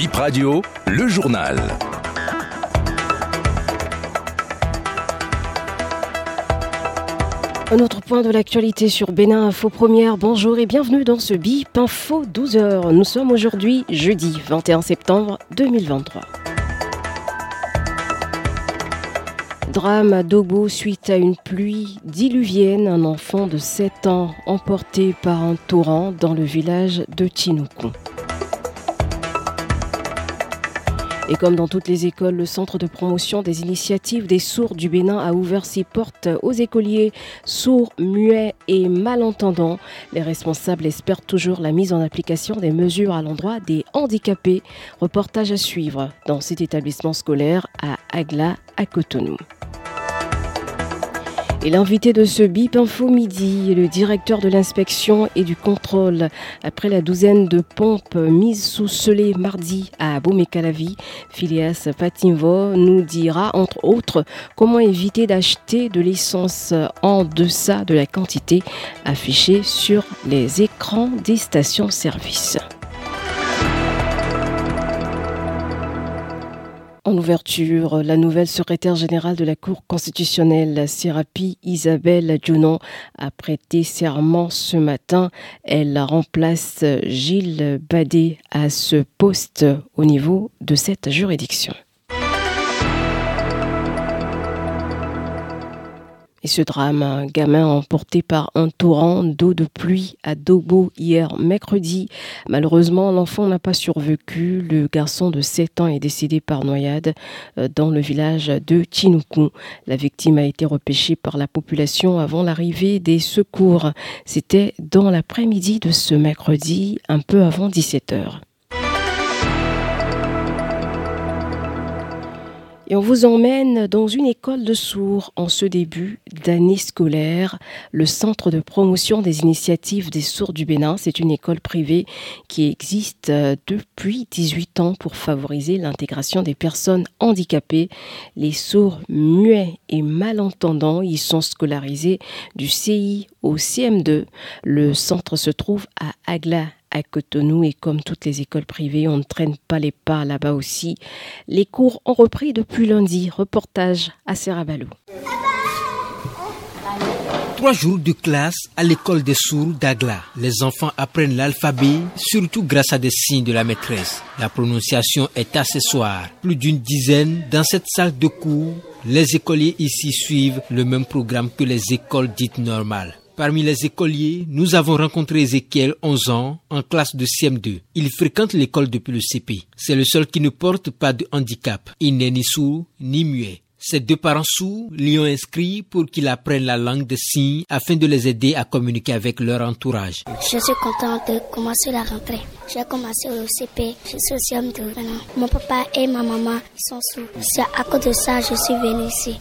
Bip Radio, le journal. Un autre point de l'actualité sur Bénin Info Première. Bonjour et bienvenue dans ce BIP Info 12h. Nous sommes aujourd'hui jeudi 21 septembre 2023. Drame à Dobo suite à une pluie diluvienne. Un enfant de 7 ans emporté par un torrent dans le village de Tinoukou. Et comme dans toutes les écoles, le Centre de promotion des initiatives des sourds du Bénin a ouvert ses portes aux écoliers sourds, muets et malentendants. Les responsables espèrent toujours la mise en application des mesures à l'endroit des handicapés. Reportage à suivre dans cet établissement scolaire à Agla, à Cotonou. Et l'invité de ce BIP Info Midi est le directeur de l'inspection et du contrôle. Après la douzaine de pompes mises sous scellé mardi à Bomekalavi, Phileas Patinvo nous dira entre autres comment éviter d'acheter de l'essence en deçà de la quantité affichée sur les écrans des stations-service. En ouverture, la nouvelle secrétaire générale de la Cour constitutionnelle, Sérapi Isabelle Djonon, a prêté serment ce matin. Elle remplace Gilles Badet à ce poste au niveau de cette juridiction. Et ce drame, un gamin emporté par un torrent d'eau de pluie à Dobo hier mercredi. Malheureusement, l'enfant n'a pas survécu. Le garçon de 7 ans est décédé par noyade euh, dans le village de Tinoukou. La victime a été repêchée par la population avant l'arrivée des secours. C'était dans l'après-midi de ce mercredi, un peu avant 17 heures. Et on vous emmène dans une école de sourds en ce début d'année scolaire. Le Centre de promotion des initiatives des sourds du Bénin, c'est une école privée qui existe euh, depuis 18 ans pour favoriser l'intégration des personnes handicapées. Les sourds muets et malentendants y sont scolarisés du CI au CM2. Le centre se trouve à Agla à Cotonou et comme toutes les écoles privées, on ne traîne pas les pas là-bas aussi. Les cours ont repris depuis lundi. Reportage à Serrabalou. Trois jours de classe à l'école des sourds d'Agla. Les enfants apprennent l'alphabet, surtout grâce à des signes de la maîtresse. La prononciation est accessoire. Plus d'une dizaine dans cette salle de cours. Les écoliers ici suivent le même programme que les écoles dites normales. Parmi les écoliers, nous avons rencontré Ezekiel, 11 ans, en classe de CM2. Il fréquente l'école depuis le CP. C'est le seul qui ne porte pas de handicap. Il n'est ni sourd ni muet. Ses deux parents sourds l'y ont inscrit pour qu'il apprenne la langue des signes afin de les aider à communiquer avec leur entourage. Je suis contente de commencer la rentrée. J'ai commencé au CP, je suis au CM2 Mon papa et ma maman sont sourds. C'est à cause de ça que je suis venue ici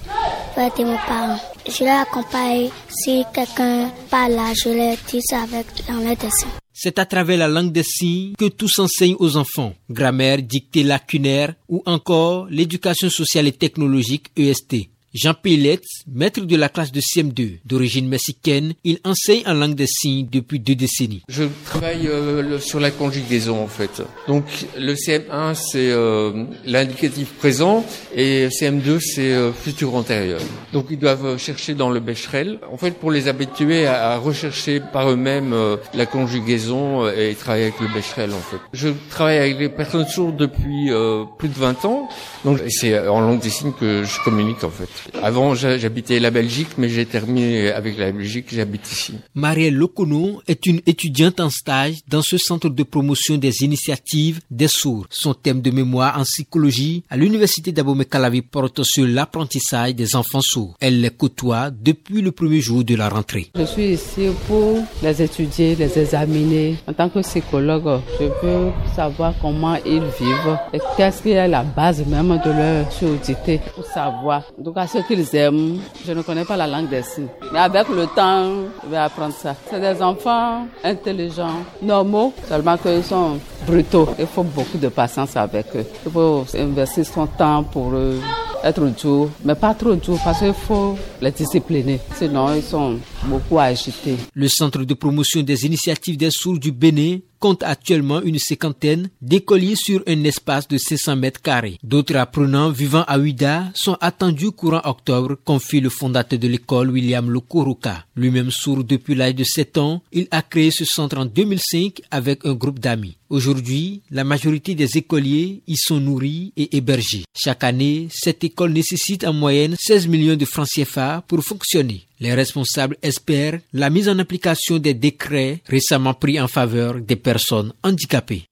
pour aider mes parents. Je les accompagne. Si quelqu'un parle là, je les dis avec la dessin. C'est à travers la langue des signes que tout s'enseigne aux enfants. Grammaire, dictée lacunaire ou encore l'éducation sociale et technologique EST. Jean Pillet, maître de la classe de CM2 d'origine mexicaine, il enseigne en langue des signes depuis deux décennies. Je travaille euh, sur la conjugaison en fait. Donc le CM1 c'est euh, l'indicatif présent et CM2 c'est euh, futur antérieur. Donc ils doivent chercher dans le Becherel. En fait pour les habituer à, rechercher par eux-mêmes la conjugaison et travailler avec le Becherel en fait. Je travaille avec les personnes sourdes depuis plus de 20 ans. Donc c'est en langue des signes que je communique en fait. Avant, j'habitais la Belgique, mais j'ai terminé avec la Belgique, j'habite ici. Marielle Locono est une étudiante en stage dans ce centre de promotion des initiatives des sourds. Son thème de mémoire en psychologie à l'université d'Abomey-Calavi porte sur l'apprentissage des enfants sourds. Elle les côtoie depuis le premier jour de la rentrée. Je suis ici pour les étudier, les examiner. En tant que psychologue, je veux savoir comment ils vivent et qu'est-ce qui est la base même de leur surdité pour savoir. Donc, ce qu'ils aiment. Je ne connais pas la langue des signes. Mais avec le temps, je vais apprendre ça. C'est des enfants intelligents, normaux, seulement qu'ils sont brutaux. Il faut beaucoup de patience avec eux. Il faut investir son temps pour eux être dur, mais pas trop dur parce qu'il faut les discipliner. Sinon, ils sont beaucoup agités. Le Centre de promotion des initiatives des sourds du Bénin compte actuellement une cinquantaine d'écoliers sur un espace de 600 mètres carrés. D'autres apprenants vivant à Ouida sont attendus courant octobre, confie le fondateur de l'école William Lokuruka. Lui-même sourd depuis l'âge de 7 ans, il a créé ce centre en 2005 avec un groupe d'amis. Aujourd'hui, la majorité des écoliers y sont nourris et hébergés. Chaque année, cette école nécessite en moyenne 16 millions de francs CFA pour fonctionner. Les responsables espèrent la mise en application des décrets récemment pris en faveur des personnes handicapées.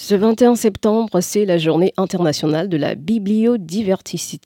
Ce 21 septembre, c'est la journée internationale de la bibliodiversité.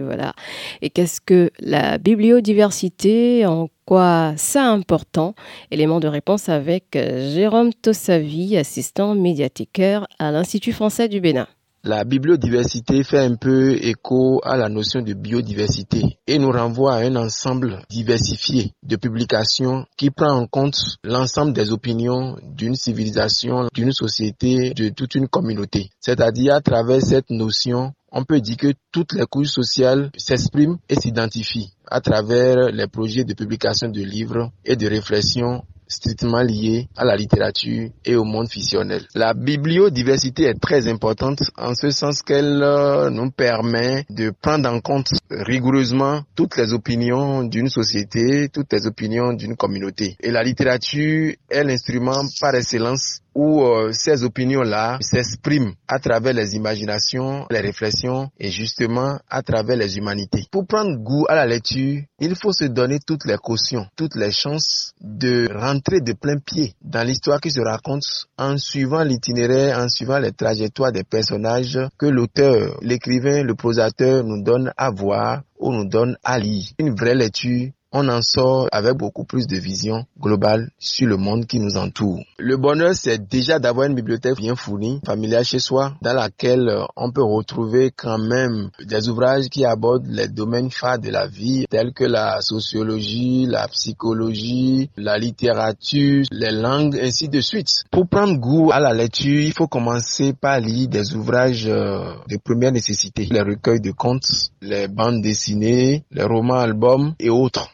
voilà. Et qu'est-ce que la bibliodiversité En quoi ça important? Élément de réponse avec euh, Jérôme Tossavi, assistant médiathécaire à l'Institut français du Bénin. La bibliodiversité fait un peu écho à la notion de biodiversité et nous renvoie à un ensemble diversifié de publications qui prend en compte l'ensemble des opinions d'une civilisation, d'une société, de toute une communauté. C'est-à-dire à travers cette notion, on peut dire que toutes les couches sociales s'expriment et s'identifient à travers les projets de publication de livres et de réflexion strictement lié à la littérature et au monde fictionnel. La bibliodiversité est très importante en ce sens qu'elle euh, nous permet de prendre en compte rigoureusement toutes les opinions d'une société, toutes les opinions d'une communauté. Et la littérature est l'instrument par excellence où euh, ces opinions-là s'expriment à travers les imaginations, les réflexions et justement à travers les humanités. Pour prendre goût à la lecture, il faut se donner toutes les cautions, toutes les chances de rentrer de plein pied dans l'histoire qui se raconte en suivant l'itinéraire, en suivant les trajectoires des personnages que l'auteur, l'écrivain, le prosateur nous donne à voir ou nous donne à lire. Une vraie lecture on en sort avec beaucoup plus de vision globale sur le monde qui nous entoure. Le bonheur, c'est déjà d'avoir une bibliothèque bien fournie, familiale chez soi, dans laquelle euh, on peut retrouver quand même des ouvrages qui abordent les domaines phares de la vie, tels que la sociologie, la psychologie, la littérature, les langues, ainsi de suite. Pour prendre goût à la lecture, il faut commencer par lire des ouvrages euh, de première nécessité, les recueils de contes, les bandes dessinées, les romans, albums et autres.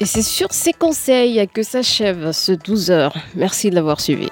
Et c'est sur ces conseils que s'achève ce 12 heures. Merci de l'avoir suivi.